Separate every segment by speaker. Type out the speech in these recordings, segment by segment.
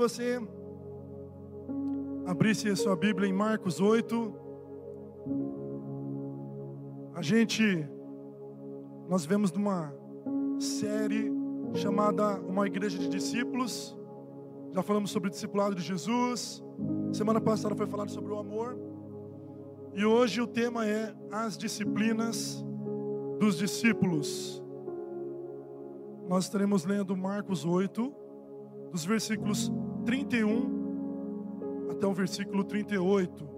Speaker 1: Você abrisse a sua Bíblia em Marcos 8. A gente, nós vemos numa série chamada Uma Igreja de Discípulos. Já falamos sobre o discipulado de Jesus. Semana passada foi falado sobre o amor. E hoje o tema é as disciplinas dos discípulos. Nós estaremos lendo Marcos 8, dos versículos 31 até o versículo 38.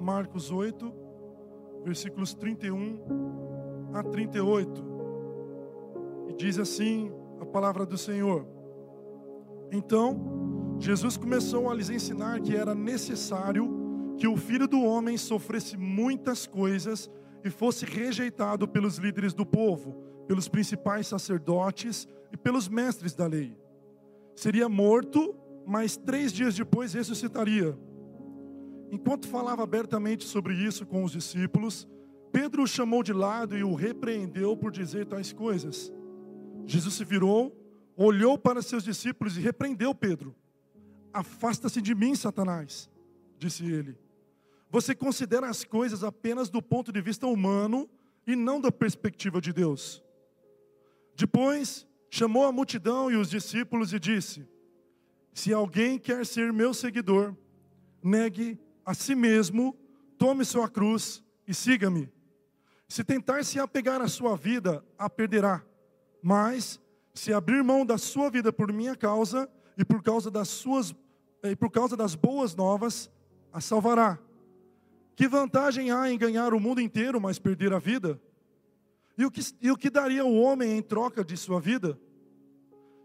Speaker 1: Marcos 8, versículos 31 a 38. E diz assim a palavra do Senhor. Então, Jesus começou a lhes ensinar que era necessário que o filho do homem sofresse muitas coisas e fosse rejeitado pelos líderes do povo, pelos principais sacerdotes e pelos mestres da lei seria morto, mas três dias depois ressuscitaria. Enquanto falava abertamente sobre isso com os discípulos, Pedro o chamou de lado e o repreendeu por dizer tais coisas. Jesus se virou, olhou para seus discípulos e repreendeu Pedro. Afasta-se de mim, Satanás, disse ele. Você considera as coisas apenas do ponto de vista humano e não da perspectiva de Deus. Depois, chamou a multidão e os discípulos e disse: Se alguém quer ser meu seguidor, negue a si mesmo, tome sua cruz e siga-me. Se tentar se apegar à sua vida, a perderá. Mas se abrir mão da sua vida por minha causa e por causa das suas e por causa das boas novas, a salvará. Que vantagem há em ganhar o mundo inteiro, mas perder a vida? E o, que, e o que daria o homem em troca de sua vida?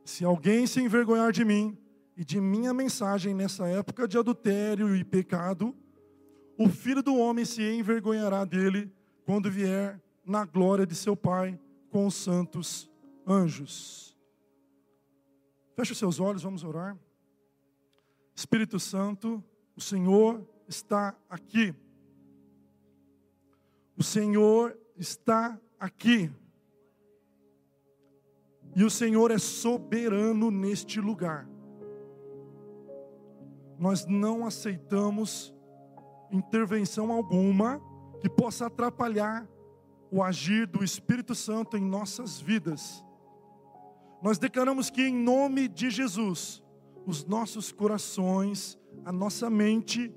Speaker 1: Se alguém se envergonhar de mim e de minha mensagem nessa época de adultério e pecado, o filho do homem se envergonhará dele quando vier na glória de seu Pai com os santos anjos. Feche seus olhos, vamos orar. Espírito Santo, o Senhor está aqui. O Senhor está aqui. E o Senhor é soberano neste lugar. Nós não aceitamos intervenção alguma que possa atrapalhar o agir do Espírito Santo em nossas vidas. Nós declaramos que, em nome de Jesus, os nossos corações, a nossa mente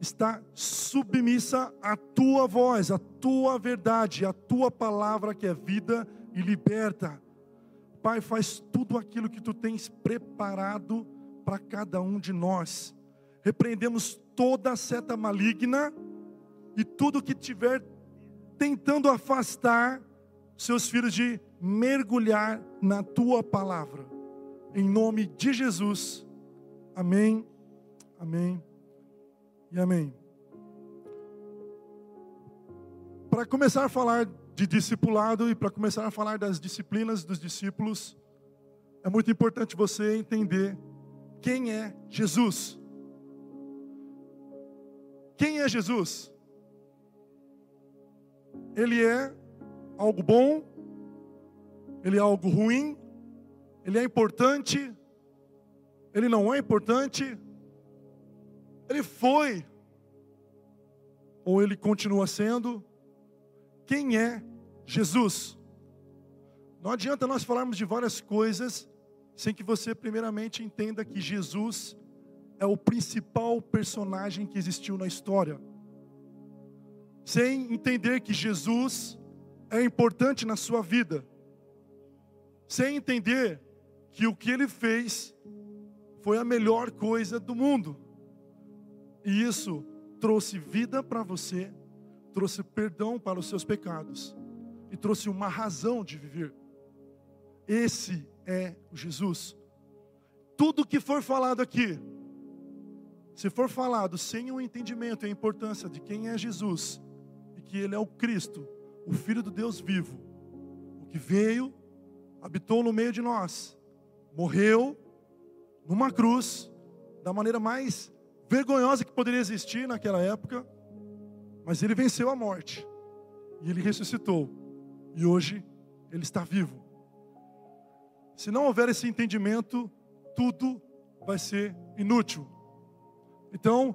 Speaker 1: está submissa à tua voz, à tua verdade, à tua palavra que é vida e liberta. Pai, faz tudo aquilo que tu tens preparado para cada um de nós. Repreendemos toda a seta maligna e tudo que tiver tentando afastar seus filhos de mergulhar na tua palavra. Em nome de Jesus. Amém. Amém e amém. Para começar a falar de discipulado e para começar a falar das disciplinas dos discípulos, é muito importante você entender quem é Jesus. Quem é Jesus? Ele é algo bom, ele é algo ruim, ele é importante, ele não é importante, ele foi, ou ele continua sendo. Quem é Jesus? Não adianta nós falarmos de várias coisas sem que você, primeiramente, entenda que Jesus é o principal personagem que existiu na história. Sem entender que Jesus é importante na sua vida. Sem entender que o que ele fez foi a melhor coisa do mundo. E isso trouxe vida para você, trouxe perdão para os seus pecados e trouxe uma razão de viver. Esse é o Jesus. Tudo que for falado aqui, se for falado sem o entendimento e a importância de quem é Jesus e que Ele é o Cristo, o Filho do Deus vivo, o que veio, habitou no meio de nós, morreu numa cruz, da maneira mais vergonhosa que poderia existir naquela época, mas ele venceu a morte e ele ressuscitou, e hoje ele está vivo. Se não houver esse entendimento, tudo vai ser inútil. Então,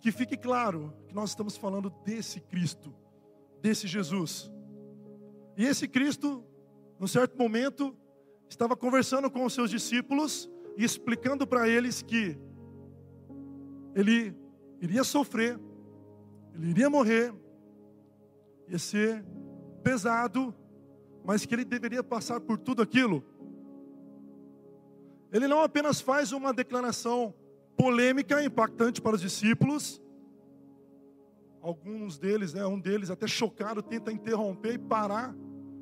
Speaker 1: que fique claro que nós estamos falando desse Cristo, desse Jesus. E esse Cristo, num certo momento, estava conversando com os seus discípulos e explicando para eles que ele iria sofrer, ele iria morrer, ia ser pesado, mas que ele deveria passar por tudo aquilo. Ele não apenas faz uma declaração polêmica, impactante para os discípulos, alguns deles, né, um deles até chocado, tenta interromper e parar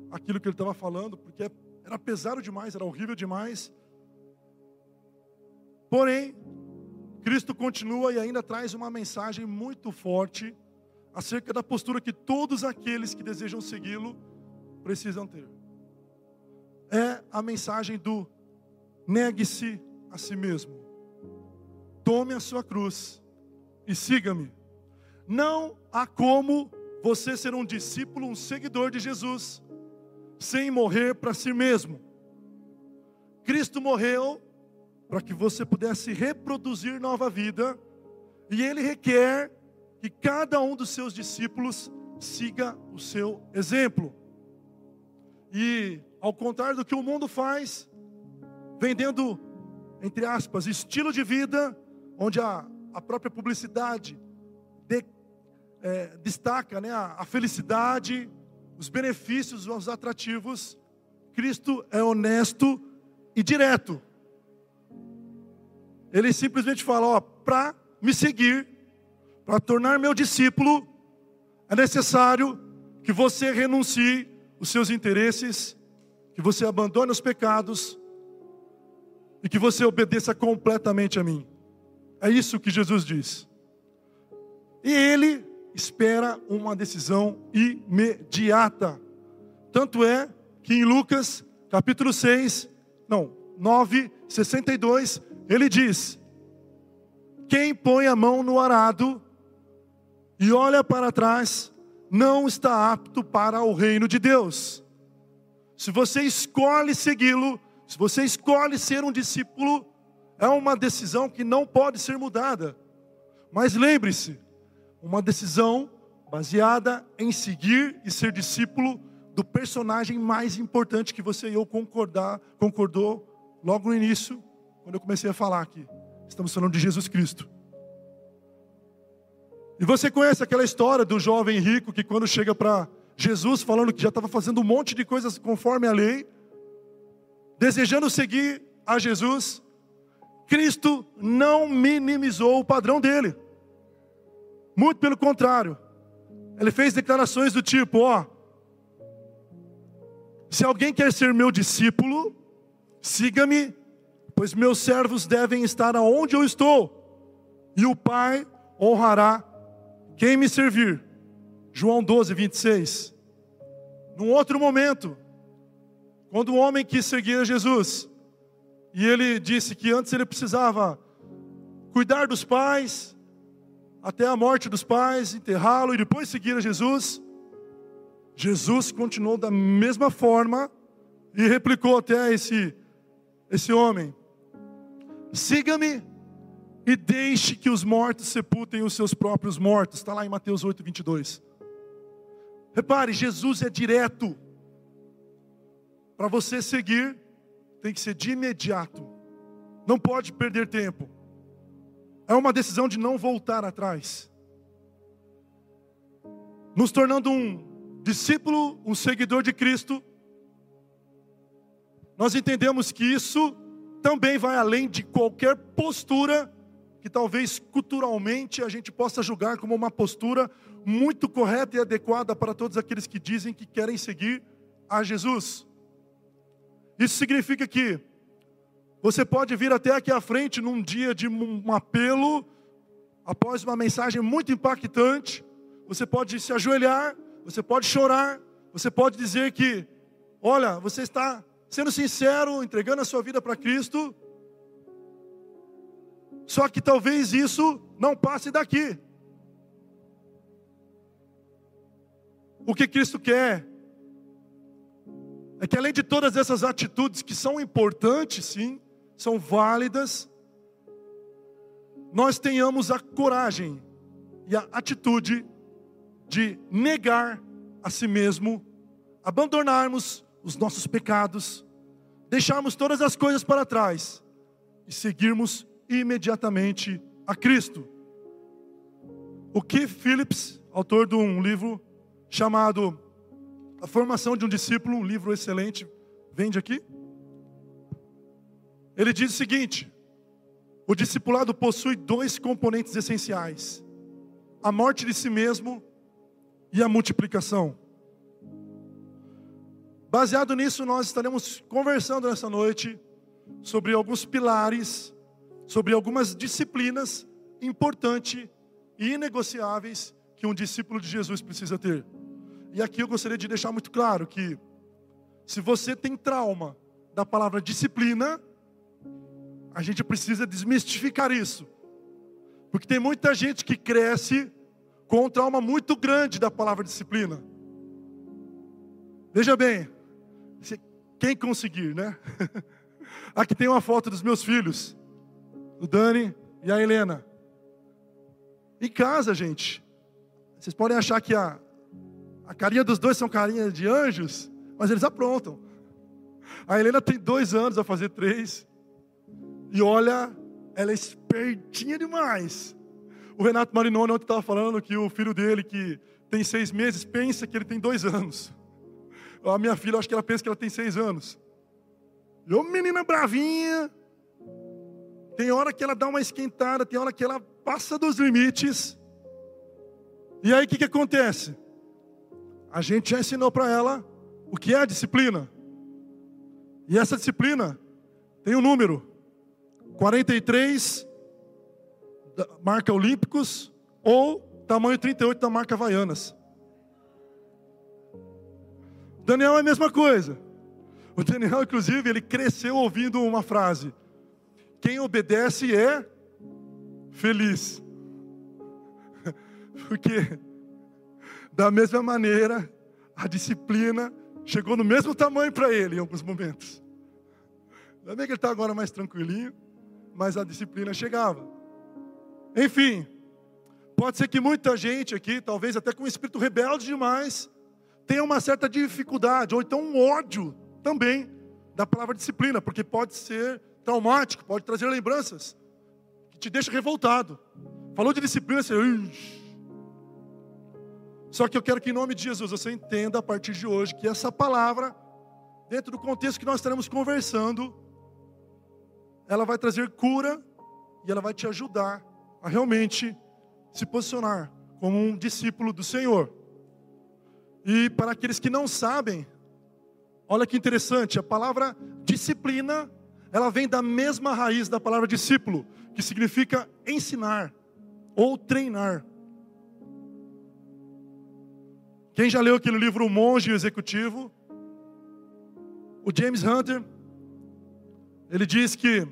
Speaker 1: aquilo que ele estava falando, porque era pesado demais, era horrível demais. Porém, Cristo continua e ainda traz uma mensagem muito forte acerca da postura que todos aqueles que desejam segui-lo precisam ter. É a mensagem do negue-se a si mesmo. Tome a sua cruz e siga-me. Não há como você ser um discípulo, um seguidor de Jesus, sem morrer para si mesmo. Cristo morreu para que você pudesse reproduzir nova vida, e Ele requer que cada um dos seus discípulos siga o seu exemplo. E, ao contrário do que o mundo faz, vendendo, entre aspas, estilo de vida, onde a, a própria publicidade de, é, destaca né, a, a felicidade, os benefícios, os atrativos, Cristo é honesto e direto. Ele simplesmente fala: ó, para me seguir, para tornar meu discípulo, é necessário que você renuncie os seus interesses, que você abandone os pecados e que você obedeça completamente a mim. É isso que Jesus diz. E ele espera uma decisão imediata. Tanto é que em Lucas, capítulo 6, não, 9, 62, ele diz: Quem põe a mão no arado e olha para trás, não está apto para o reino de Deus. Se você escolhe segui-lo, se você escolhe ser um discípulo, é uma decisão que não pode ser mudada. Mas lembre-se, uma decisão baseada em seguir e ser discípulo do personagem mais importante que você e eu concordar, concordou logo no início, quando eu comecei a falar aqui. Estamos falando de Jesus Cristo. E você conhece aquela história do jovem rico que quando chega para Jesus falando que já estava fazendo um monte de coisas conforme a lei, desejando seguir a Jesus, Cristo não minimizou o padrão dele. Muito pelo contrário. Ele fez declarações do tipo, ó, se alguém quer ser meu discípulo, siga-me, pois meus servos devem estar aonde eu estou, e o Pai honrará quem me servir? João 12, 26. Num outro momento, quando um homem quis seguir a Jesus, e ele disse que antes ele precisava cuidar dos pais, até a morte dos pais, enterrá-lo e depois seguir a Jesus. Jesus continuou da mesma forma e replicou até esse, esse homem: siga-me e deixe que os mortos sepultem os seus próprios mortos. Está lá em Mateus 8, 22. Repare, Jesus é direto. Para você seguir, tem que ser de imediato. Não pode perder tempo. É uma decisão de não voltar atrás. Nos tornando um discípulo, um seguidor de Cristo, nós entendemos que isso também vai além de qualquer postura que talvez culturalmente a gente possa julgar como uma postura muito correta e adequada para todos aqueles que dizem que querem seguir a Jesus. Isso significa que você pode vir até aqui à frente num dia de um apelo, após uma mensagem muito impactante, você pode se ajoelhar, você pode chorar, você pode dizer que, olha, você está sendo sincero, entregando a sua vida para Cristo, só que talvez isso não passe daqui. O que Cristo quer é que além de todas essas atitudes que são importantes, sim, são válidas, nós tenhamos a coragem e a atitude de negar a si mesmo, abandonarmos os nossos pecados, deixarmos todas as coisas para trás e seguirmos imediatamente a Cristo. O Keith Phillips, autor de um livro chamado A Formação de um Discípulo, um livro excelente, vende aqui. Ele diz o seguinte: o discipulado possui dois componentes essenciais: a morte de si mesmo e a multiplicação. Baseado nisso, nós estaremos conversando nessa noite sobre alguns pilares, sobre algumas disciplinas importantes e inegociáveis que um discípulo de Jesus precisa ter. E aqui eu gostaria de deixar muito claro que, se você tem trauma da palavra disciplina, a gente precisa desmistificar isso. Porque tem muita gente que cresce com um trauma muito grande da palavra disciplina. Veja bem, quem conseguir, né? Aqui tem uma foto dos meus filhos, o Dani e a Helena. Em casa, gente, vocês podem achar que a, a carinha dos dois são carinha de anjos, mas eles aprontam. A Helena tem dois anos a fazer três. E olha, ela é espertinha demais. O Renato Marinoni ontem estava falando que o filho dele, que tem seis meses, pensa que ele tem dois anos. A minha filha, acho que ela pensa que ela tem seis anos. E uma menina bravinha. Tem hora que ela dá uma esquentada, tem hora que ela passa dos limites. E aí o que, que acontece? A gente já ensinou para ela o que é a disciplina. E essa disciplina tem um número: 43 da marca Olímpicos ou tamanho 38 da marca Havaianas. Daniel é a mesma coisa. O Daniel, inclusive, ele cresceu ouvindo uma frase: Quem obedece é feliz. Porque, da mesma maneira, a disciplina chegou no mesmo tamanho para ele em alguns momentos. Ainda bem que ele está agora mais tranquilinho, mas a disciplina chegava. Enfim, pode ser que muita gente aqui, talvez até com um espírito rebelde demais, tenha uma certa dificuldade, ou então um ódio também da palavra disciplina, porque pode ser traumático, pode trazer lembranças que te deixa revoltado. Falou de disciplina, você. Só que eu quero que em nome de Jesus você entenda a partir de hoje que essa palavra, dentro do contexto que nós estaremos conversando, ela vai trazer cura e ela vai te ajudar a realmente se posicionar como um discípulo do Senhor. E para aqueles que não sabem, olha que interessante, a palavra disciplina, ela vem da mesma raiz da palavra discípulo, que significa ensinar ou treinar. Quem já leu aquele livro O Monge e o Executivo? O James Hunter, ele diz que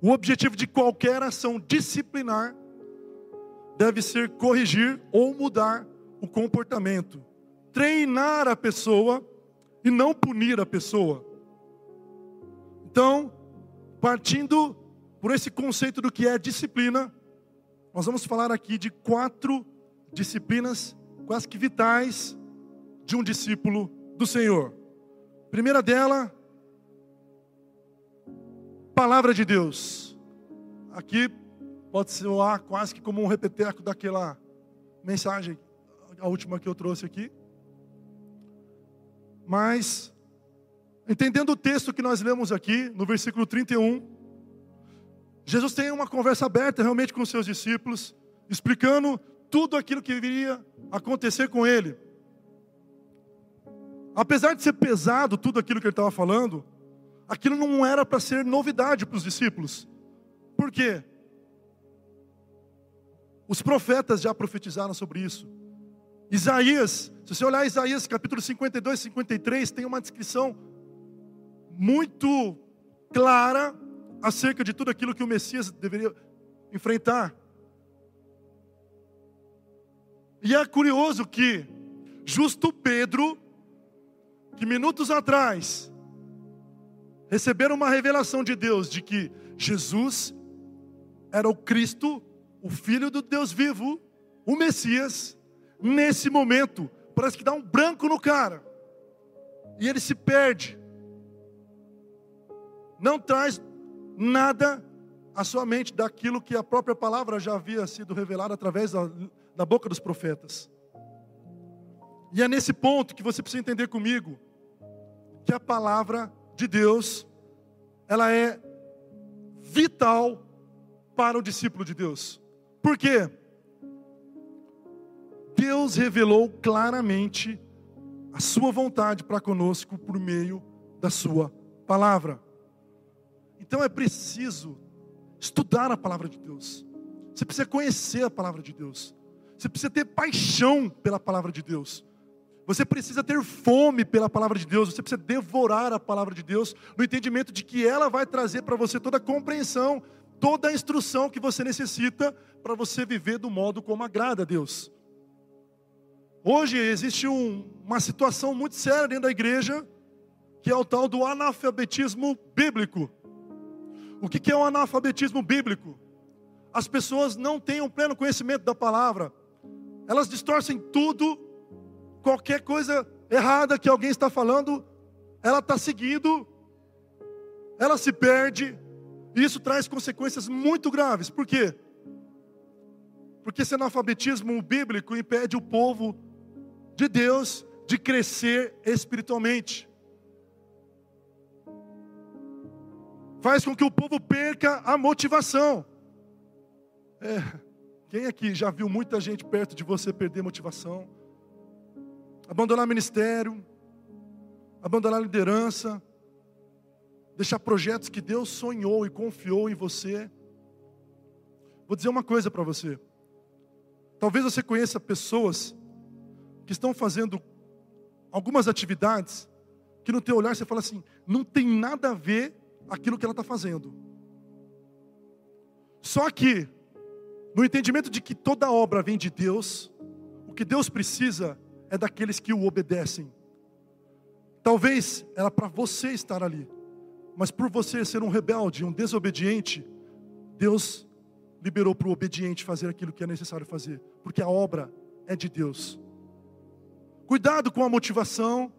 Speaker 1: o objetivo de qualquer ação disciplinar deve ser corrigir ou mudar o comportamento treinar a pessoa e não punir a pessoa. Então, partindo por esse conceito do que é disciplina, nós vamos falar aqui de quatro disciplinas quase que vitais de um discípulo do Senhor. Primeira dela, palavra de Deus. Aqui pode soar quase que como um repeteco daquela mensagem, a última que eu trouxe aqui. Mas, entendendo o texto que nós lemos aqui, no versículo 31, Jesus tem uma conversa aberta realmente com os seus discípulos, explicando tudo aquilo que viria acontecer com ele. Apesar de ser pesado tudo aquilo que ele estava falando, aquilo não era para ser novidade para os discípulos. Por quê? Os profetas já profetizaram sobre isso. Isaías, se você olhar Isaías capítulo 52, 53, tem uma descrição muito clara acerca de tudo aquilo que o Messias deveria enfrentar. E é curioso que justo Pedro, que minutos atrás receberam uma revelação de Deus de que Jesus era o Cristo, o Filho do Deus vivo, o Messias, nesse momento, parece que dá um branco no cara, e ele se perde, não traz nada à sua mente daquilo que a própria palavra já havia sido revelada através da, da boca dos profetas. E é nesse ponto que você precisa entender comigo que a palavra de Deus ela é vital para o discípulo de Deus. Por quê? Deus revelou claramente a sua vontade para conosco por meio da sua palavra. Então é preciso estudar a palavra de Deus. Você precisa conhecer a palavra de Deus. Você precisa ter paixão pela palavra de Deus. Você precisa ter fome pela palavra de Deus, você precisa devorar a palavra de Deus, no entendimento de que ela vai trazer para você toda a compreensão, toda a instrução que você necessita para você viver do modo como agrada a Deus. Hoje existe um, uma situação muito séria dentro da igreja, que é o tal do analfabetismo bíblico. O que é o analfabetismo bíblico? As pessoas não têm um pleno conhecimento da palavra, elas distorcem tudo qualquer coisa errada que alguém está falando, ela está seguindo, ela se perde, e isso traz consequências muito graves. Por quê? Porque esse analfabetismo bíblico impede o povo de Deus de crescer espiritualmente. Faz com que o povo perca a motivação. É, quem aqui já viu muita gente perto de você perder motivação? abandonar ministério, abandonar liderança, deixar projetos que Deus sonhou e confiou em você. Vou dizer uma coisa para você. Talvez você conheça pessoas que estão fazendo algumas atividades que no teu olhar você fala assim, não tem nada a ver aquilo que ela está fazendo. Só que, no entendimento de que toda obra vem de Deus, o que Deus precisa é daqueles que o obedecem. Talvez era para você estar ali, mas por você ser um rebelde, um desobediente, Deus liberou para o obediente fazer aquilo que é necessário fazer, porque a obra é de Deus. Cuidado com a motivação,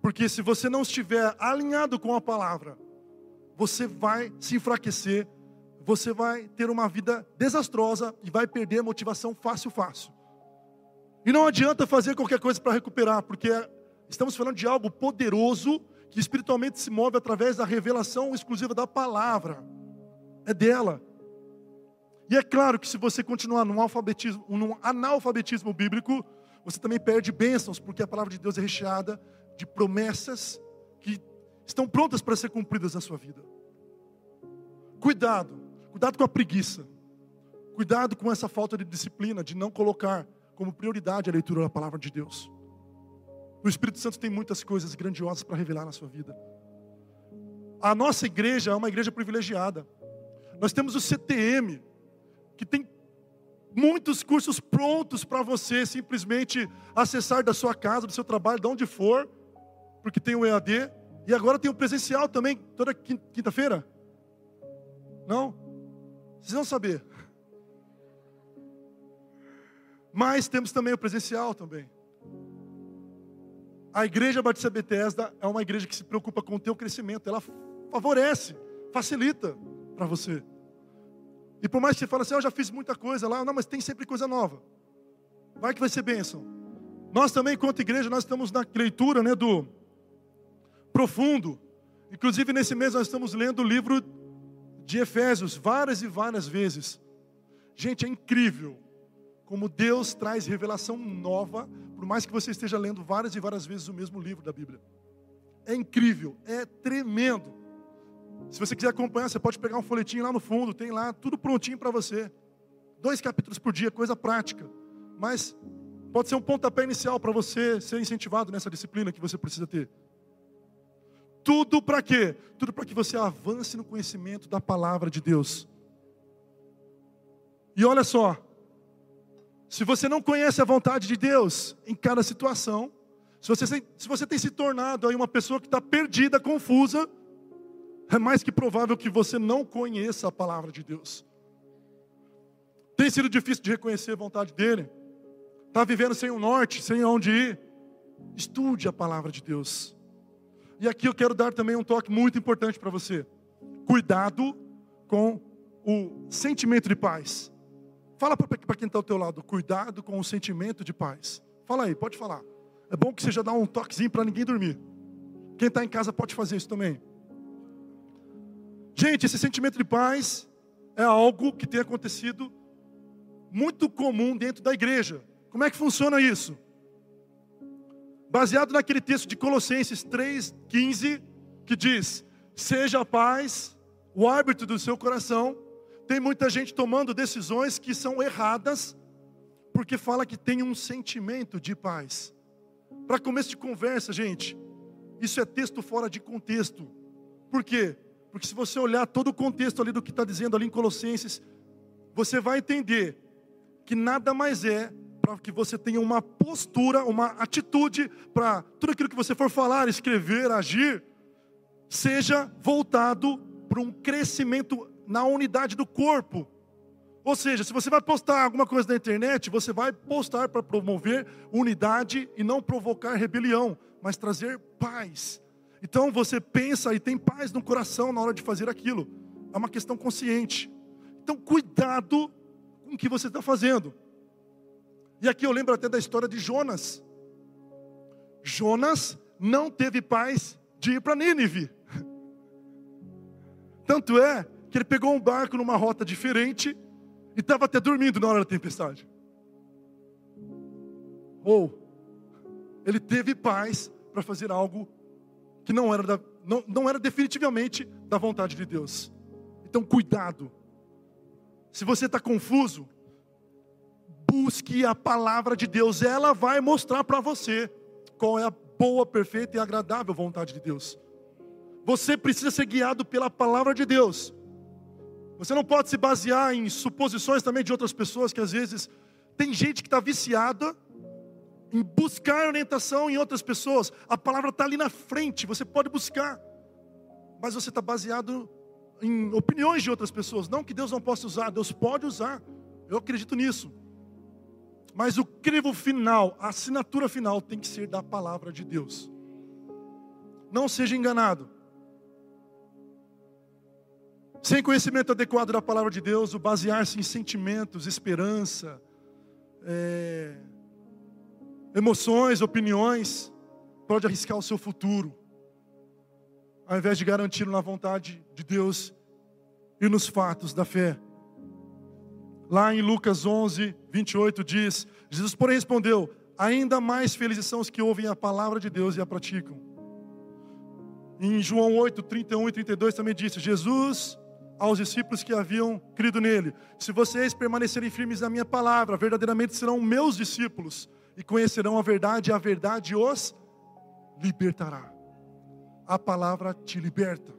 Speaker 1: porque se você não estiver alinhado com a palavra, você vai se enfraquecer, você vai ter uma vida desastrosa e vai perder a motivação fácil, fácil. E não adianta fazer qualquer coisa para recuperar, porque estamos falando de algo poderoso que espiritualmente se move através da revelação exclusiva da palavra. É dela. E é claro que se você continuar num, alfabetismo, num analfabetismo bíblico, você também perde bênçãos, porque a palavra de Deus é recheada de promessas que estão prontas para ser cumpridas na sua vida. Cuidado, cuidado com a preguiça. Cuidado com essa falta de disciplina, de não colocar como prioridade a leitura da palavra de Deus. O Espírito Santo tem muitas coisas grandiosas para revelar na sua vida. A nossa igreja é uma igreja privilegiada. Nós temos o CTM, que tem muitos cursos prontos para você simplesmente acessar da sua casa, do seu trabalho, de onde for, porque tem o EAD. E agora tem o presencial também, toda quinta-feira. Não? Vocês vão saber. Mas temos também o presencial também. A igreja Batista Bethesda é uma igreja que se preocupa com o teu crescimento. Ela favorece, facilita para você. E por mais que você fale assim, ah, eu já fiz muita coisa lá, não, mas tem sempre coisa nova. Vai que vai ser bênção. Nós também, enquanto igreja, nós estamos na leitura né, do profundo. Inclusive, nesse mês, nós estamos lendo o livro de Efésios várias e várias vezes. Gente, é incrível como Deus traz revelação nova, por mais que você esteja lendo várias e várias vezes o mesmo livro da Bíblia. É incrível, é tremendo. Se você quiser acompanhar, você pode pegar um folhetinho lá no fundo, tem lá tudo prontinho para você. Dois capítulos por dia, coisa prática. Mas pode ser um pontapé inicial para você ser incentivado nessa disciplina que você precisa ter. Tudo para quê? Tudo para que você avance no conhecimento da palavra de Deus. E olha só, se você não conhece a vontade de Deus em cada situação, se você, se você tem se tornado aí uma pessoa que está perdida, confusa, é mais que provável que você não conheça a palavra de Deus. Tem sido difícil de reconhecer a vontade dele? Está vivendo sem um norte, sem onde ir? Estude a palavra de Deus. E aqui eu quero dar também um toque muito importante para você. Cuidado com o sentimento de paz. Fala para quem está ao teu lado, cuidado com o sentimento de paz. Fala aí, pode falar. É bom que você já dá um toquezinho para ninguém dormir. Quem está em casa pode fazer isso também. Gente, esse sentimento de paz é algo que tem acontecido muito comum dentro da igreja. Como é que funciona isso? Baseado naquele texto de Colossenses 3,15, que diz: Seja a paz o árbitro do seu coração. Tem muita gente tomando decisões que são erradas, porque fala que tem um sentimento de paz. Para começo de conversa, gente, isso é texto fora de contexto. Por quê? Porque se você olhar todo o contexto ali do que está dizendo ali em Colossenses, você vai entender que nada mais é para que você tenha uma postura, uma atitude para tudo aquilo que você for falar, escrever, agir, seja voltado para um crescimento na unidade do corpo. Ou seja, se você vai postar alguma coisa na internet, você vai postar para promover unidade e não provocar rebelião, mas trazer paz. Então você pensa e tem paz no coração na hora de fazer aquilo. É uma questão consciente. Então cuidado com o que você está fazendo. E aqui eu lembro até da história de Jonas. Jonas não teve paz de ir para Nínive. Tanto é que ele pegou um barco numa rota diferente e estava até dormindo na hora da tempestade. Ou ele teve paz para fazer algo que não era, da, não, não era definitivamente da vontade de Deus. Então, cuidado. Se você está confuso, busque a palavra de Deus, ela vai mostrar para você qual é a boa, perfeita e agradável vontade de Deus. Você precisa ser guiado pela palavra de Deus. Você não pode se basear em suposições também de outras pessoas que às vezes tem gente que está viciada em buscar orientação em outras pessoas. A palavra está ali na frente, você pode buscar, mas você está baseado em opiniões de outras pessoas. Não que Deus não possa usar, Deus pode usar. Eu acredito nisso. Mas o crivo final, a assinatura final tem que ser da palavra de Deus. Não seja enganado. Sem conhecimento adequado da palavra de Deus, o basear-se em sentimentos, esperança, é, emoções, opiniões, pode arriscar o seu futuro, ao invés de garantir na vontade de Deus e nos fatos da fé. Lá em Lucas 11, 28 diz: Jesus, porém, respondeu: Ainda mais felizes são os que ouvem a palavra de Deus e a praticam. Em João 8, 31 e 32 também disse: Jesus aos discípulos que haviam crido nele: Se vocês permanecerem firmes na minha palavra, verdadeiramente serão meus discípulos e conhecerão a verdade, e a verdade os libertará. A palavra te liberta,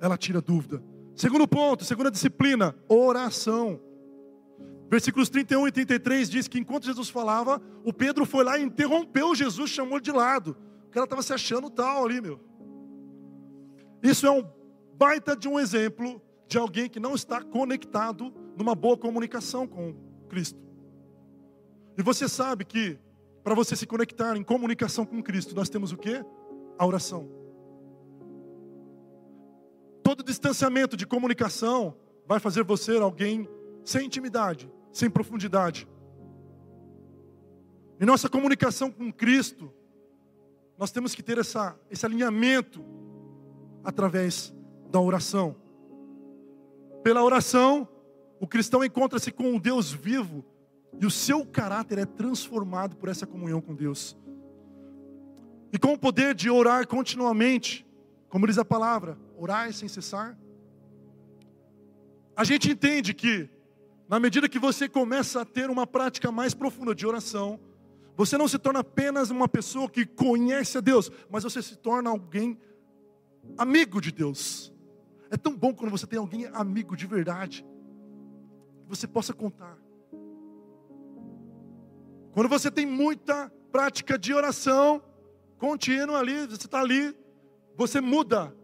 Speaker 1: ela tira dúvida. Segundo ponto, segunda disciplina: oração. Versículos 31 e 33 diz que enquanto Jesus falava, o Pedro foi lá e interrompeu Jesus, chamou de lado. O cara estava se achando tal ali, meu. Isso é um baita de um exemplo de alguém que não está conectado numa boa comunicação com Cristo. E você sabe que para você se conectar em comunicação com Cristo, nós temos o que? A oração. Todo distanciamento de comunicação vai fazer você alguém sem intimidade, sem profundidade. Em nossa comunicação com Cristo, nós temos que ter essa, esse alinhamento através da oração. Pela oração, o cristão encontra-se com um Deus vivo e o seu caráter é transformado por essa comunhão com Deus. E com o poder de orar continuamente, como diz a palavra, orar sem cessar, a gente entende que na medida que você começa a ter uma prática mais profunda de oração, você não se torna apenas uma pessoa que conhece a Deus, mas você se torna alguém amigo de Deus. É tão bom quando você tem alguém amigo de verdade, que você possa contar. Quando você tem muita prática de oração contínua ali, você está ali, você muda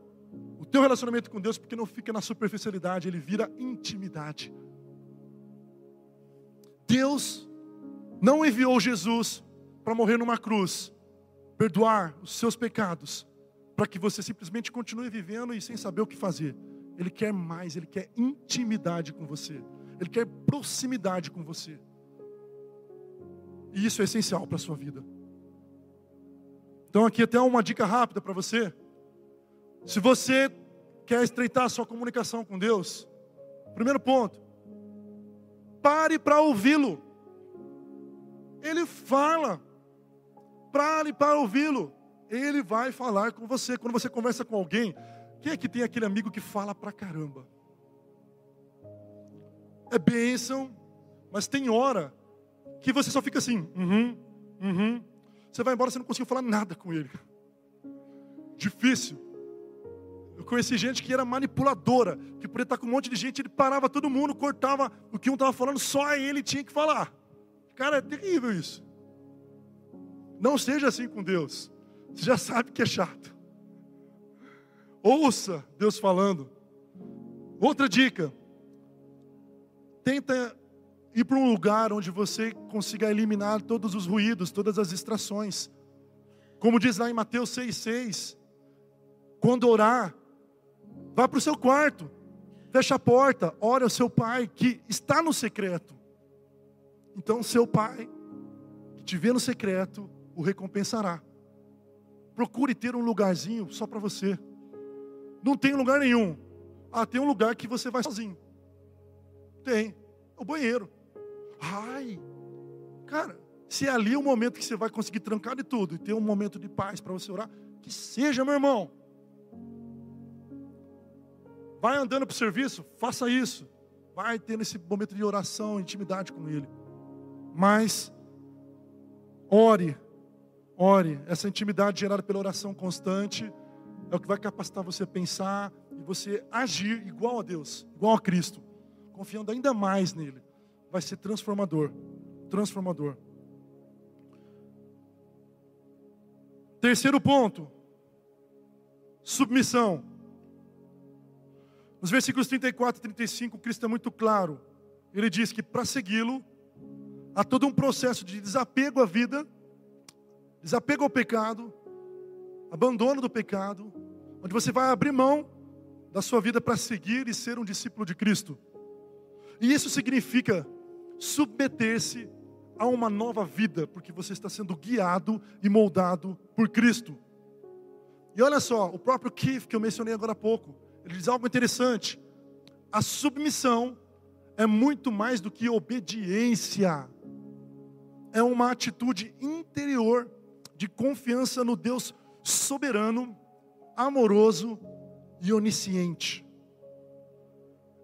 Speaker 1: o teu relacionamento com Deus, porque não fica na superficialidade, ele vira intimidade. Deus não enviou Jesus para morrer numa cruz, perdoar os seus pecados, para que você simplesmente continue vivendo e sem saber o que fazer. Ele quer mais, ele quer intimidade com você, ele quer proximidade com você. E isso é essencial para a sua vida. Então, aqui até uma dica rápida para você. Se você quer estreitar a sua comunicação com Deus, primeiro ponto, pare para ouvi-lo. Ele fala, pare para ouvi-lo. Ele vai falar com você. Quando você conversa com alguém, quem é que tem aquele amigo que fala pra caramba? É bênção, mas tem hora que você só fica assim, uhum, uhum. Você vai embora, você não conseguiu falar nada com ele. Difícil. Eu conheci gente que era manipuladora, que por estar com um monte de gente, ele parava todo mundo, cortava o que um estava falando, só ele tinha que falar. Cara, é terrível isso. Não seja assim com Deus. Você já sabe que é chato. Ouça Deus falando. Outra dica. Tenta ir para um lugar onde você consiga eliminar todos os ruídos, todas as distrações. Como diz lá em Mateus 6,6, quando orar, vá para o seu quarto, fecha a porta, ore ao seu pai que está no secreto. Então, seu pai, que te vê no secreto, o recompensará. Procure ter um lugarzinho só para você. Não tem lugar nenhum. Ah, tem um lugar que você vai sozinho. Tem. O banheiro. Ai, cara, se é ali o momento que você vai conseguir trancar de tudo e ter um momento de paz para você orar, que seja, meu irmão. Vai andando para o serviço, faça isso. Vai tendo esse momento de oração, intimidade com Ele. Mas, ore, ore. Essa intimidade gerada pela oração constante é o que vai capacitar você a pensar e você agir igual a Deus, igual a Cristo, confiando ainda mais nele vai ser transformador. Transformador. Terceiro ponto: submissão. Nos versículos 34 e 35, Cristo é muito claro. Ele diz que para segui-lo, há todo um processo de desapego à vida, desapego ao pecado, abandono do pecado, onde você vai abrir mão da sua vida para seguir e ser um discípulo de Cristo. E isso significa submeter-se a uma nova vida, porque você está sendo guiado e moldado por Cristo. E olha só, o próprio Keith, que eu mencionei agora há pouco, ele diz algo interessante. A submissão é muito mais do que obediência, é uma atitude interior de confiança no Deus soberano, amoroso e onisciente.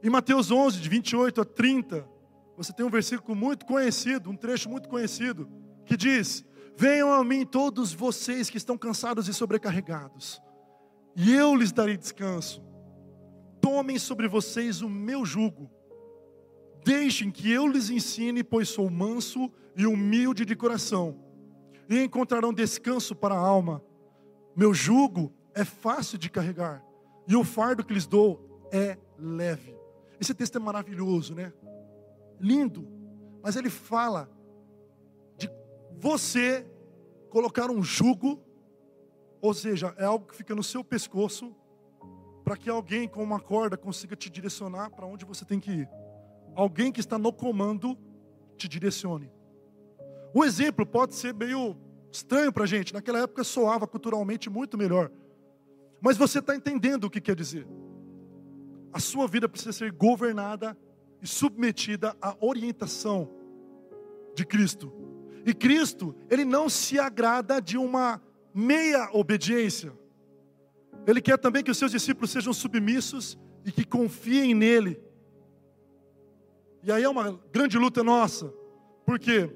Speaker 1: Em Mateus 11, de 28 a 30, você tem um versículo muito conhecido, um trecho muito conhecido, que diz: Venham a mim todos vocês que estão cansados e sobrecarregados, e eu lhes darei descanso. Tomem sobre vocês o meu jugo. Deixem que eu lhes ensine, pois sou manso e humilde de coração, e encontrarão descanso para a alma. Meu jugo é fácil de carregar, e o fardo que lhes dou é leve. Esse texto é maravilhoso, né? lindo, mas ele fala de você colocar um jugo, ou seja, é algo que fica no seu pescoço, para que alguém com uma corda consiga te direcionar para onde você tem que ir. Alguém que está no comando te direcione. O exemplo pode ser meio estranho para a gente, naquela época soava culturalmente muito melhor. Mas você está entendendo o que quer dizer. A sua vida precisa ser governada e submetida à orientação de Cristo. E Cristo, ele não se agrada de uma meia obediência. Ele quer também que os seus discípulos sejam submissos e que confiem nele. E aí é uma grande luta nossa. Por quê?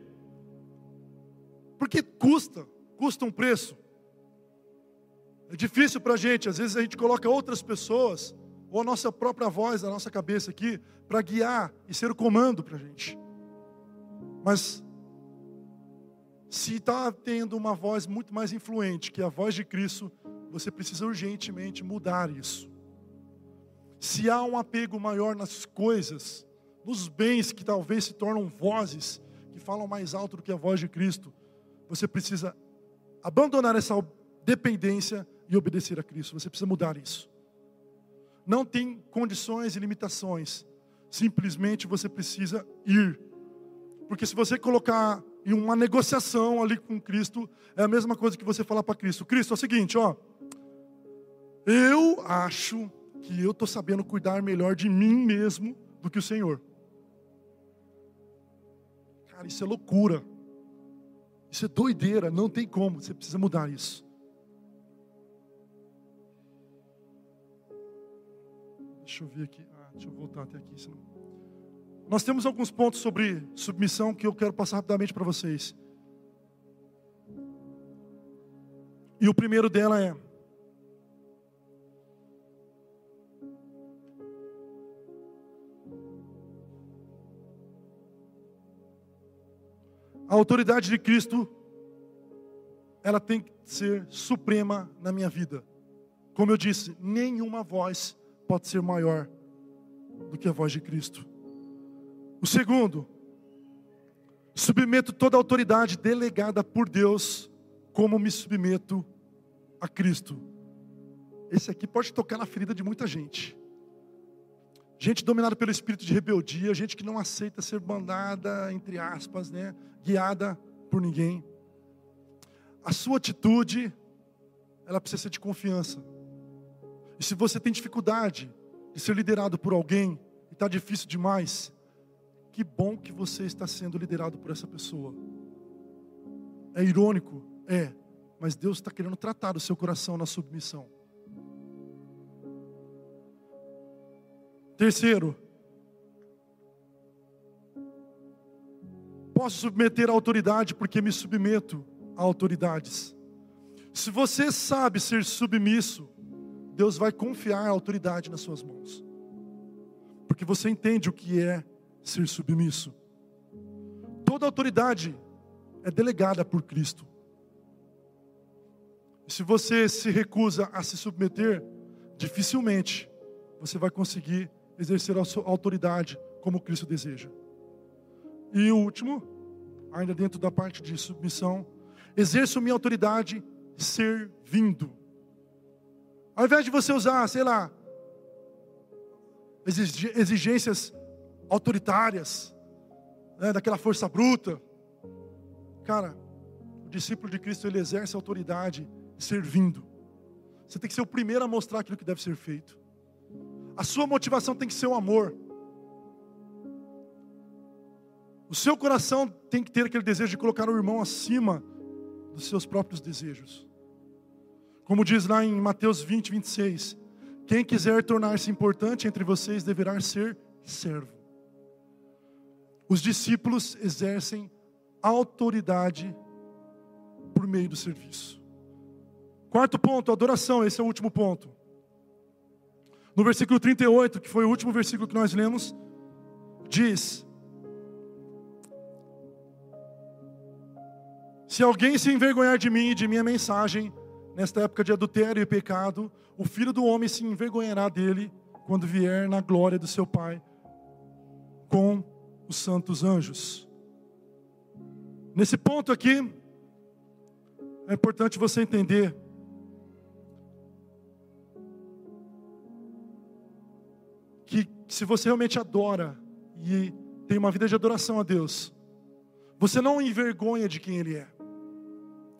Speaker 1: Porque custa, custa um preço. É difícil para a gente, às vezes a gente coloca outras pessoas ou a nossa própria voz, a nossa cabeça aqui, para guiar e ser o comando para a gente. Mas, se está tendo uma voz muito mais influente que a voz de Cristo, você precisa urgentemente mudar isso. Se há um apego maior nas coisas, nos bens que talvez se tornam vozes, que falam mais alto do que a voz de Cristo, você precisa abandonar essa dependência e obedecer a Cristo. Você precisa mudar isso. Não tem condições e limitações. Simplesmente você precisa ir. Porque se você colocar em uma negociação ali com Cristo, é a mesma coisa que você falar para Cristo: Cristo, é o seguinte, ó. Eu acho que eu estou sabendo cuidar melhor de mim mesmo do que o Senhor. Cara, isso é loucura. Isso é doideira, não tem como. Você precisa mudar isso. Deixa eu ver aqui. Ah, deixa eu voltar até aqui. Senão... Nós temos alguns pontos sobre submissão que eu quero passar rapidamente para vocês. E o primeiro dela é A autoridade de Cristo, ela tem que ser suprema na minha vida. Como eu disse, nenhuma voz pode ser maior do que a voz de Cristo. O segundo, submeto toda a autoridade delegada por Deus, como me submeto a Cristo. Esse aqui pode tocar na ferida de muita gente. Gente dominada pelo espírito de rebeldia, gente que não aceita ser mandada, entre aspas, né, guiada por ninguém. A sua atitude, ela precisa ser de confiança. E se você tem dificuldade de ser liderado por alguém e está difícil demais, que bom que você está sendo liderado por essa pessoa. É irônico? É, mas Deus está querendo tratar o seu coração na submissão. Terceiro, posso submeter a autoridade porque me submeto a autoridades. Se você sabe ser submisso, Deus vai confiar a autoridade nas suas mãos, porque você entende o que é ser submisso. Toda autoridade é delegada por Cristo. Se você se recusa a se submeter, dificilmente você vai conseguir exercer a sua autoridade como Cristo deseja. E o último, ainda dentro da parte de submissão, exerço minha autoridade servindo. Ao invés de você usar, sei lá, exigências autoritárias, né, daquela força bruta, cara, o discípulo de Cristo ele exerce autoridade servindo. Você tem que ser o primeiro a mostrar aquilo que deve ser feito. A sua motivação tem que ser o amor. O seu coração tem que ter aquele desejo de colocar o irmão acima dos seus próprios desejos. Como diz lá em Mateus 20, 26. Quem quiser tornar-se importante entre vocês deverá ser servo. Os discípulos exercem autoridade por meio do serviço. Quarto ponto, adoração. Esse é o último ponto. No versículo 38, que foi o último versículo que nós lemos, diz: Se alguém se envergonhar de mim e de minha mensagem, nesta época de adultério e pecado, o filho do homem se envergonhará dele quando vier na glória do seu Pai com os santos anjos. Nesse ponto aqui, é importante você entender se você realmente adora e tem uma vida de adoração a Deus, você não envergonha de quem Ele é.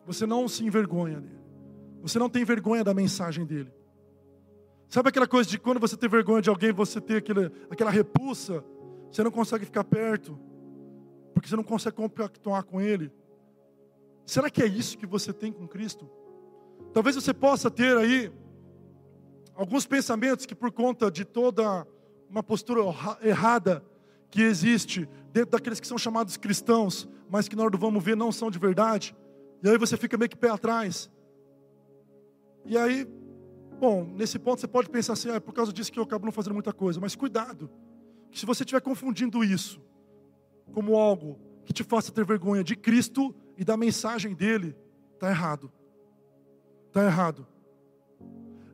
Speaker 1: Você não se envergonha dele. Você não tem vergonha da mensagem dele. Sabe aquela coisa de quando você tem vergonha de alguém, você tem aquela, aquela repulsa, você não consegue ficar perto, porque você não consegue compactuar com ele? Será que é isso que você tem com Cristo? Talvez você possa ter aí alguns pensamentos que, por conta de toda uma postura errada que existe dentro daqueles que são chamados cristãos, mas que na hora do vamos ver não são de verdade. E aí você fica meio que pé atrás. E aí, bom, nesse ponto você pode pensar assim, ah, é por causa disso que eu acabo não fazendo muita coisa. Mas cuidado, que se você estiver confundindo isso como algo que te faça ter vergonha de Cristo e da mensagem dele, está errado. Está errado.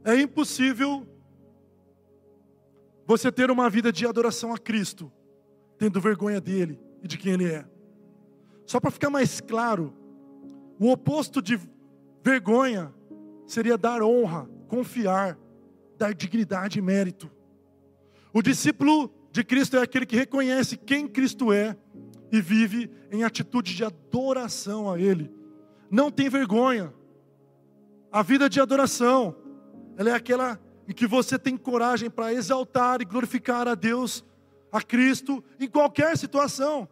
Speaker 1: É impossível você ter uma vida de adoração a Cristo tendo vergonha dele e de quem ele é. Só para ficar mais claro, o oposto de vergonha seria dar honra, confiar, dar dignidade e mérito. O discípulo de Cristo é aquele que reconhece quem Cristo é e vive em atitude de adoração a Ele. Não tem vergonha. A vida de adoração, ela é aquela em que você tem coragem para exaltar e glorificar a Deus, a Cristo, em qualquer situação.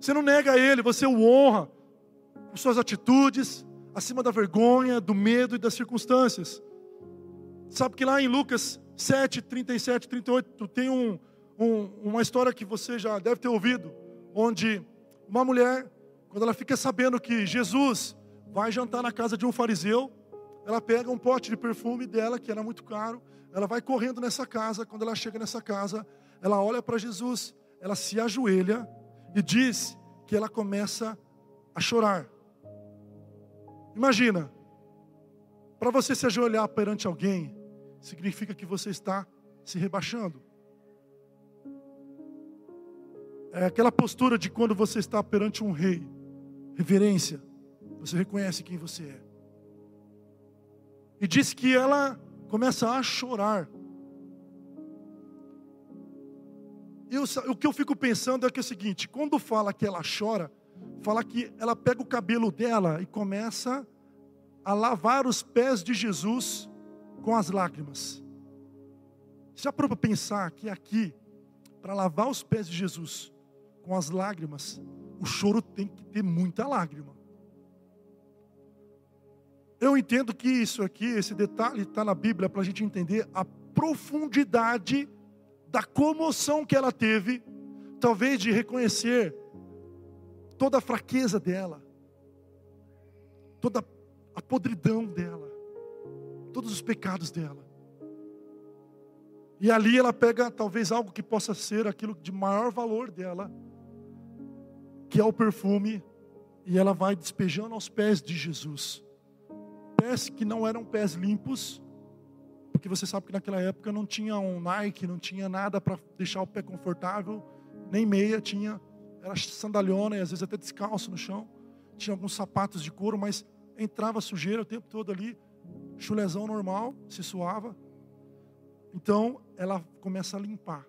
Speaker 1: Você não nega a Ele, você o honra com suas atitudes, acima da vergonha, do medo e das circunstâncias. Sabe que lá em Lucas 7, 37, 38, tem um, um, uma história que você já deve ter ouvido, onde uma mulher, quando ela fica sabendo que Jesus vai jantar na casa de um fariseu, ela pega um pote de perfume dela, que era muito caro, ela vai correndo nessa casa, quando ela chega nessa casa, ela olha para Jesus, ela se ajoelha e diz que ela começa a chorar. Imagina, para você se ajoelhar perante alguém, significa que você está se rebaixando. É aquela postura de quando você está perante um rei, reverência, você reconhece quem você é. E diz que ela começa a chorar. E o que eu fico pensando é que é o seguinte: quando fala que ela chora, fala que ela pega o cabelo dela e começa a lavar os pés de Jesus com as lágrimas. Já para pensar que aqui, para lavar os pés de Jesus com as lágrimas, o choro tem que ter muita lágrima. Eu entendo que isso aqui, esse detalhe está na Bíblia para a gente entender a profundidade da comoção que ela teve, talvez de reconhecer toda a fraqueza dela, toda a podridão dela, todos os pecados dela. E ali ela pega talvez algo que possa ser aquilo de maior valor dela, que é o perfume, e ela vai despejando aos pés de Jesus. Pés que não eram pés limpos, porque você sabe que naquela época não tinha um Nike, não tinha nada para deixar o pé confortável, nem meia tinha era sandalhona e às vezes até descalço no chão. Tinha alguns sapatos de couro, mas entrava sujeira o tempo todo ali. Chulezão normal, se suava. Então ela começa a limpar,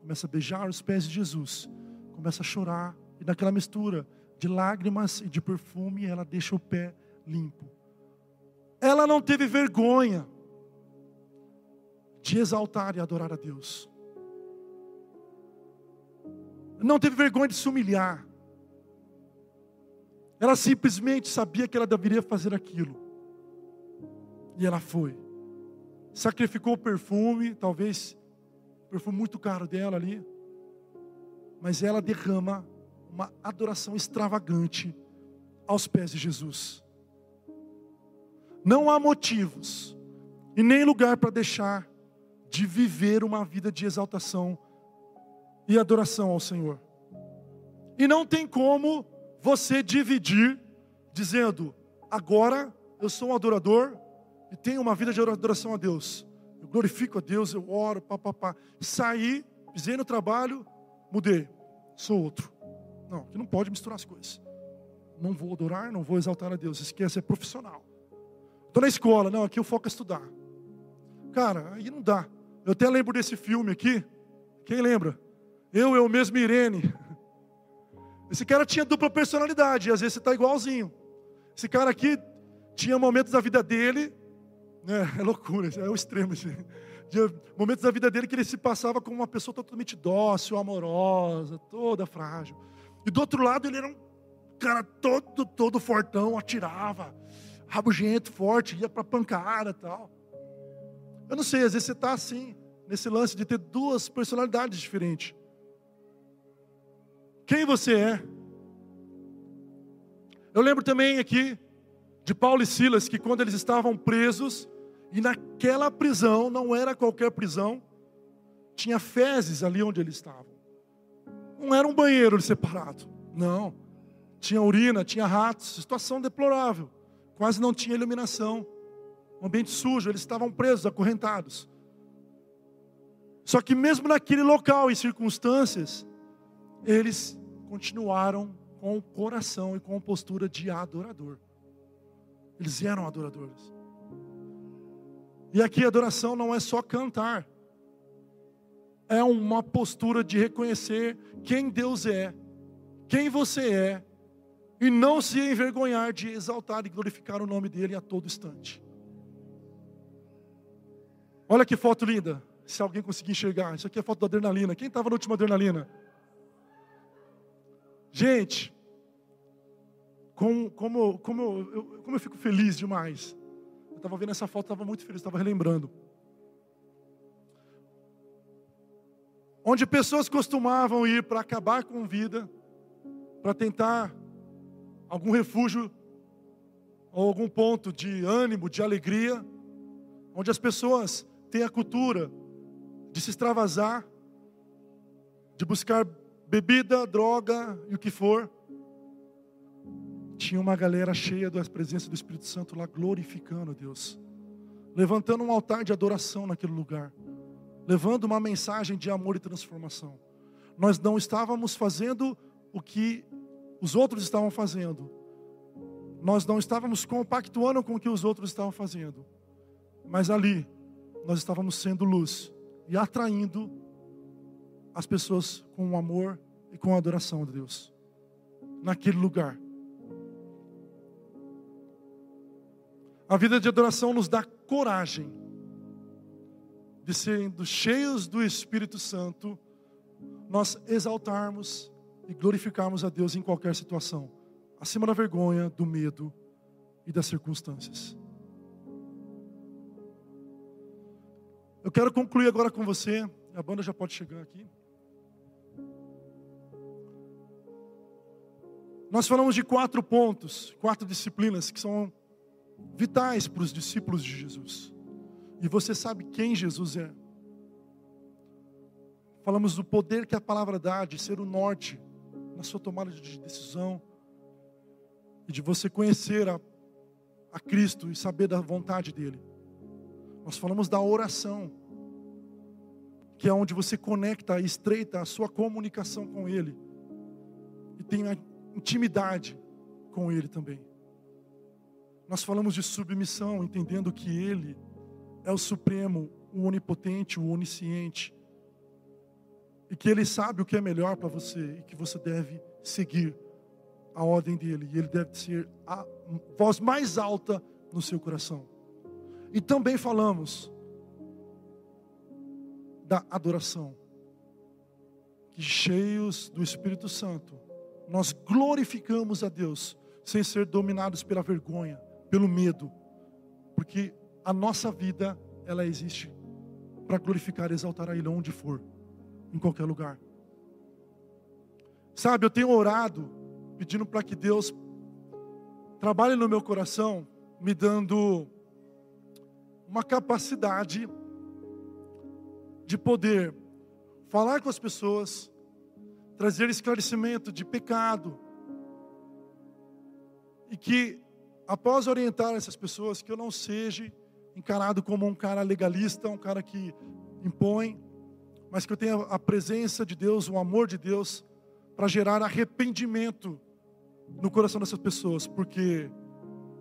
Speaker 1: começa a beijar os pés de Jesus, começa a chorar, e naquela mistura de lágrimas e de perfume, ela deixa o pé limpo. Ela não teve vergonha de exaltar e adorar a Deus não teve vergonha de se humilhar. Ela simplesmente sabia que ela deveria fazer aquilo. E ela foi. Sacrificou o perfume, talvez perfume muito caro dela ali. Mas ela derrama uma adoração extravagante aos pés de Jesus. Não há motivos e nem lugar para deixar de viver uma vida de exaltação e adoração ao Senhor. E não tem como você dividir dizendo, agora eu sou um adorador e tenho uma vida de adoração a Deus. Eu glorifico a Deus, eu oro, papapá. Saí, pisei no trabalho, mudei, sou outro. Não, que não pode misturar as coisas. Não vou adorar, não vou exaltar a Deus. Esquece, é profissional. Estou na escola, não, aqui eu foco a estudar. Cara, aí não dá. Eu até lembro desse filme aqui. Quem lembra? Eu, eu mesmo, Irene. Esse cara tinha dupla personalidade, às vezes você está igualzinho. Esse cara aqui tinha momentos da vida dele, né, é loucura, é o extremo. Assim, momentos da vida dele que ele se passava como uma pessoa totalmente dócil, amorosa, toda frágil. E do outro lado ele era um cara todo, todo fortão, atirava, rabugento, forte, ia para pancada tal. Eu não sei, às vezes você está assim, nesse lance de ter duas personalidades diferentes. Quem você é? Eu lembro também aqui de Paulo e Silas que quando eles estavam presos, e naquela prisão, não era qualquer prisão, tinha fezes ali onde eles estavam. Não era um banheiro separado, não. Tinha urina, tinha ratos, situação deplorável. Quase não tinha iluminação. Um ambiente sujo, eles estavam presos, acorrentados. Só que mesmo naquele local e circunstâncias, eles continuaram com o coração e com a postura de adorador. Eles eram adoradores. E aqui adoração não é só cantar, é uma postura de reconhecer quem Deus é, quem você é, e não se envergonhar de exaltar e glorificar o nome dele a todo instante. Olha que foto linda, se alguém conseguir enxergar. Isso aqui é foto da adrenalina. Quem estava na última adrenalina? Gente, como, como, como, eu, como eu fico feliz demais. Eu estava vendo essa foto, estava muito feliz, estava relembrando. Onde pessoas costumavam ir para acabar com vida, para tentar algum refúgio ou algum ponto de ânimo, de alegria, onde as pessoas têm a cultura de se extravasar, de buscar bebida, droga e o que for. Tinha uma galera cheia da presença do Espírito Santo lá glorificando Deus, levantando um altar de adoração naquele lugar, levando uma mensagem de amor e transformação. Nós não estávamos fazendo o que os outros estavam fazendo. Nós não estávamos compactuando com o que os outros estavam fazendo. Mas ali, nós estávamos sendo luz e atraindo as pessoas com o amor e com a adoração de Deus. Naquele lugar. A vida de adoração nos dá coragem de sendo cheios do Espírito Santo, nós exaltarmos e glorificarmos a Deus em qualquer situação, acima da vergonha, do medo e das circunstâncias. Eu quero concluir agora com você, a banda já pode chegar aqui. Nós falamos de quatro pontos, quatro disciplinas que são vitais para os discípulos de Jesus. E você sabe quem Jesus é. Falamos do poder que a palavra dá de ser o norte na sua tomada de decisão e de você conhecer a, a Cristo e saber da vontade dEle. Nós falamos da oração, que é onde você conecta e estreita a sua comunicação com Ele e tem a intimidade com Ele também. Nós falamos de submissão, entendendo que Ele é o Supremo, o Onipotente, o Onisciente, e que Ele sabe o que é melhor para você e que você deve seguir a ordem dele, e Ele deve ser a voz mais alta no seu coração. E também falamos da adoração, que cheios do Espírito Santo, nós glorificamos a Deus sem ser dominados pela vergonha, pelo medo, porque a nossa vida ela existe para glorificar e exaltar a Ele onde for em qualquer lugar. Sabe, eu tenho orado pedindo para que Deus trabalhe no meu coração, me dando uma capacidade de poder falar com as pessoas, trazer esclarecimento de pecado, e que após orientar essas pessoas, que eu não seja encarado como um cara legalista, um cara que impõe, mas que eu tenha a presença de Deus, o amor de Deus, para gerar arrependimento no coração dessas pessoas, porque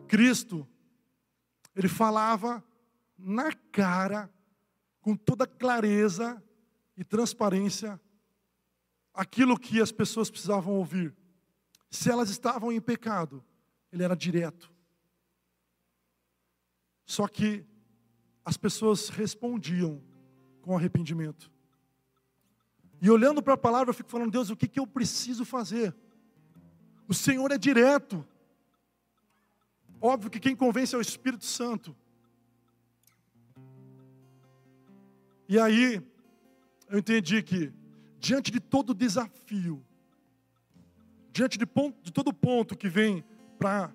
Speaker 1: Cristo, Ele falava na cara, com toda clareza e transparência, aquilo que as pessoas precisavam ouvir. Se elas estavam em pecado, Ele era direto. Só que as pessoas respondiam com arrependimento. E olhando para a palavra, eu fico falando, Deus, o que, que eu preciso fazer? O Senhor é direto. Óbvio que quem convence é o Espírito Santo. E aí, eu entendi que, diante de todo desafio, diante de, ponto, de todo ponto que vem para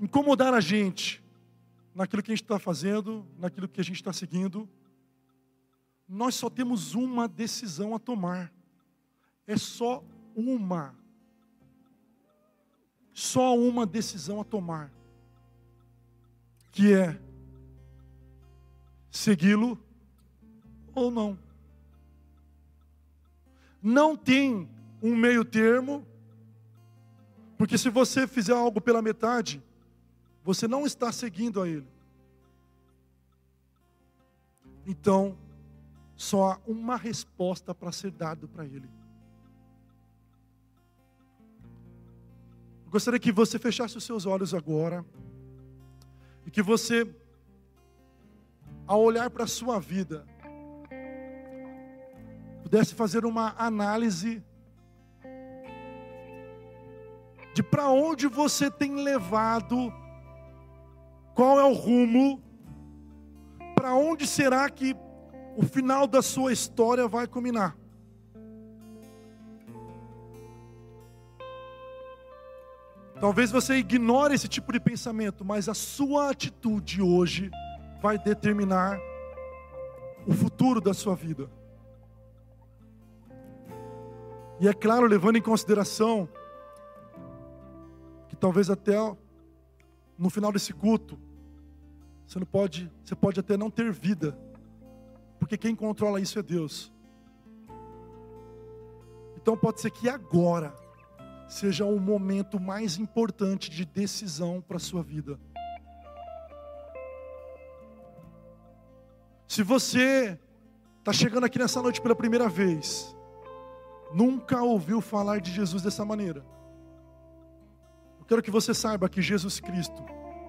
Speaker 1: incomodar a gente, naquilo que a gente está fazendo, naquilo que a gente está seguindo, nós só temos uma decisão a tomar. É só uma. Só uma decisão a tomar. Que é segui-lo ou não. Não tem um meio termo, porque se você fizer algo pela metade, você não está seguindo a Ele. Então, só há uma resposta para ser dado para Ele. Gostaria que você fechasse os seus olhos agora e que você, ao olhar para a sua vida, pudesse fazer uma análise de para onde você tem levado, qual é o rumo, para onde será que o final da sua história vai culminar. Talvez você ignore esse tipo de pensamento, mas a sua atitude hoje vai determinar o futuro da sua vida. E é claro, levando em consideração que talvez até no final desse culto você não pode, você pode até não ter vida, porque quem controla isso é Deus. Então pode ser que agora seja o momento mais importante de decisão para a sua vida. Se você está chegando aqui nessa noite pela primeira vez, nunca ouviu falar de Jesus dessa maneira, eu quero que você saiba que Jesus Cristo,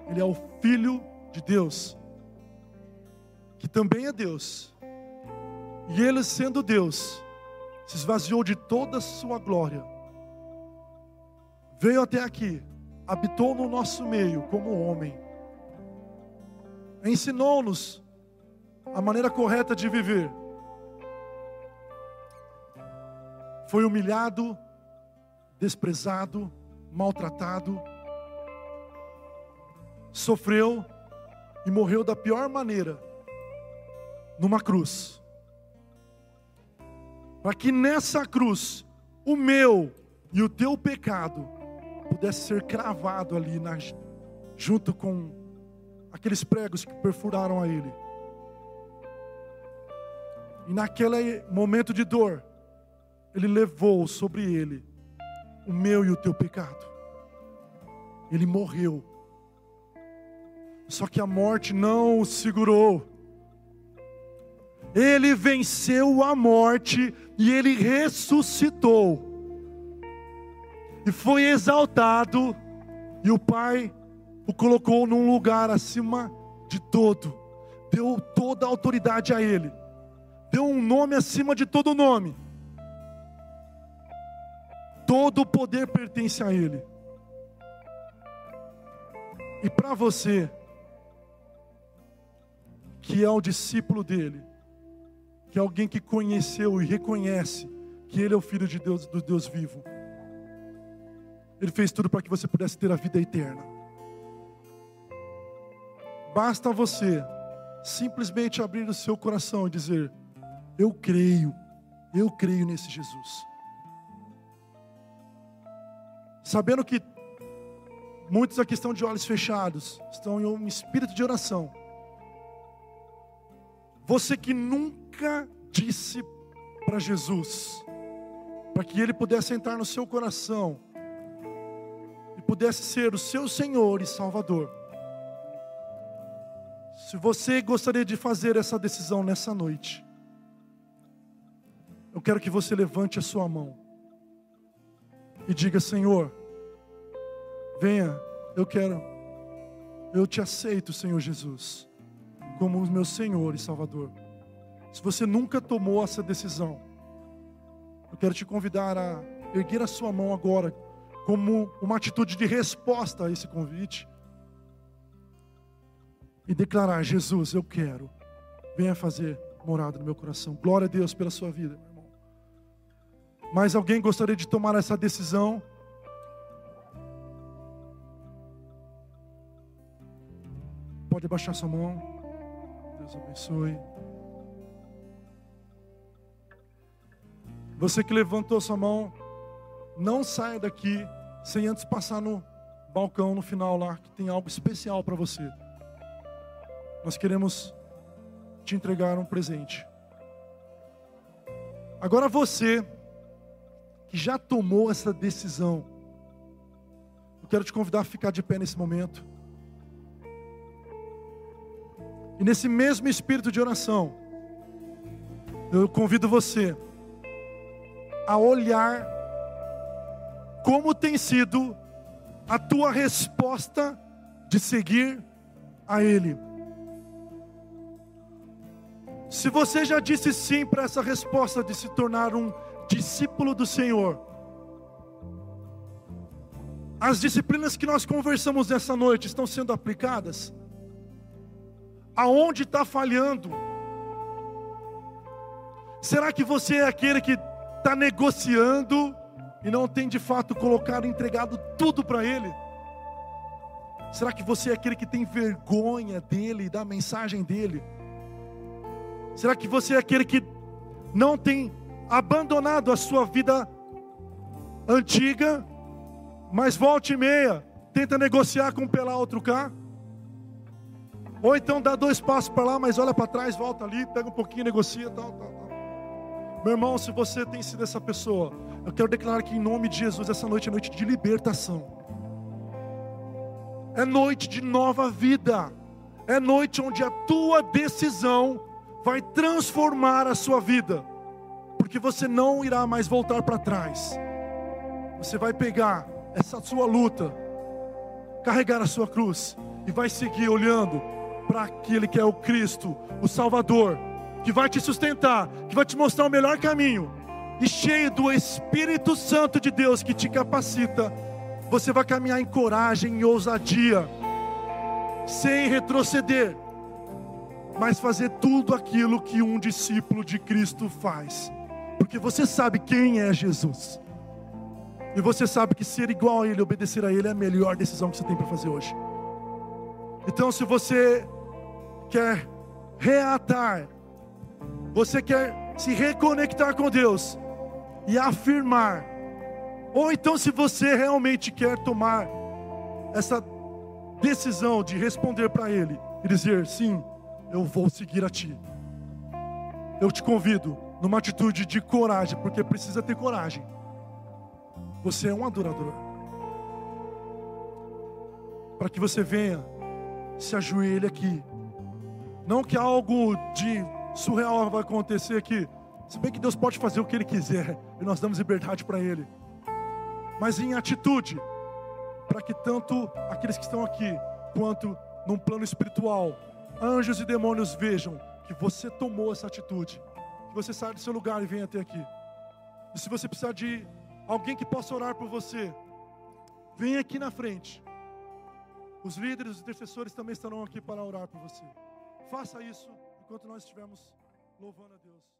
Speaker 1: Ele é o Filho de Deus, que também é Deus, e Ele sendo Deus, se esvaziou de toda a sua glória veio até aqui, habitou no nosso meio como homem, ensinou-nos a maneira correta de viver. Foi humilhado, desprezado, maltratado, sofreu e morreu da pior maneira, numa cruz. Para que nessa cruz, o meu e o teu pecado pudesse ser cravado ali na, junto com aqueles pregos que perfuraram a ele. E naquele momento de dor, ele levou sobre ele o meu e o teu pecado. Ele morreu. Só que a morte não o segurou. Ele venceu a morte e ele ressuscitou. E foi exaltado, e o Pai o colocou num lugar acima de todo, deu toda a autoridade a Ele, deu um nome acima de todo nome, todo o poder pertence a Ele. E para você, que é o discípulo dele, que é alguém que conheceu e reconhece que Ele é o Filho de Deus, do Deus vivo, ele fez tudo para que você pudesse ter a vida eterna. Basta você simplesmente abrir o seu coração e dizer: Eu creio, eu creio nesse Jesus. Sabendo que muitos aqui estão de olhos fechados, estão em um espírito de oração. Você que nunca disse para Jesus, para que Ele pudesse entrar no seu coração, pudesse ser o seu Senhor e Salvador. Se você gostaria de fazer essa decisão nessa noite, eu quero que você levante a sua mão e diga: Senhor, venha, eu quero, eu te aceito, Senhor Jesus, como o meu Senhor e Salvador. Se você nunca tomou essa decisão, eu quero te convidar a erguer a sua mão agora como uma atitude de resposta a esse convite e declarar: Jesus, eu quero, venha fazer morada no meu coração. Glória a Deus pela sua vida, meu irmão. Mas alguém gostaria de tomar essa decisão? Pode abaixar sua mão. Deus abençoe. Você que levantou sua mão, não saia daqui sem antes passar no balcão no final lá, que tem algo especial para você. Nós queremos te entregar um presente. Agora você que já tomou essa decisão, eu quero te convidar a ficar de pé nesse momento. E nesse mesmo espírito de oração, eu convido você a olhar como tem sido a tua resposta de seguir a Ele. Se você já disse sim para essa resposta de se tornar um discípulo do Senhor, as disciplinas que nós conversamos nessa noite estão sendo aplicadas? Aonde está falhando? Será que você é aquele que está negociando e não tem de fato colocado, entregado tudo para Ele? Será que você é aquele que tem vergonha dele, da mensagem dele? Será que você é aquele que não tem abandonado a sua vida antiga, mas volta e meia tenta negociar com pelar outro cá? Ou então dá dois passos para lá, mas olha para trás, volta ali, pega um pouquinho, negocia, tal, tal, tal. Meu irmão, se você tem sido essa pessoa, eu quero declarar que em nome de Jesus, essa noite é noite de libertação. É noite de nova vida. É noite onde a tua decisão vai transformar a sua vida. Porque você não irá mais voltar para trás. Você vai pegar essa sua luta, carregar a sua cruz e vai seguir olhando para aquele que é o Cristo, o Salvador, que vai te sustentar, que vai te mostrar o melhor caminho, e cheio do Espírito Santo de Deus que te capacita você vai caminhar em coragem e ousadia, sem retroceder, mas fazer tudo aquilo que um discípulo de Cristo faz, porque você sabe quem é Jesus, e você sabe que ser igual a Ele, obedecer a Ele, é a melhor decisão que você tem para fazer hoje. Então, se você quer reatar, você quer se reconectar com Deus e afirmar ou então, se você realmente quer tomar essa decisão de responder para Ele e dizer: sim, eu vou seguir a Ti. Eu te convido numa atitude de coragem, porque precisa ter coragem. Você é um adorador. Para que você venha, se ajoelhe aqui. Não que algo de surreal vai acontecer aqui. Se bem que Deus pode fazer o que Ele quiser, e nós damos liberdade para Ele mas em atitude, para que tanto aqueles que estão aqui, quanto num plano espiritual, anjos e demônios vejam que você tomou essa atitude, que você sai do seu lugar e vem até aqui. E se você precisar de alguém que possa orar por você, vem aqui na frente. Os líderes, os intercessores também estarão aqui para orar por você. Faça isso enquanto nós estivermos louvando a Deus.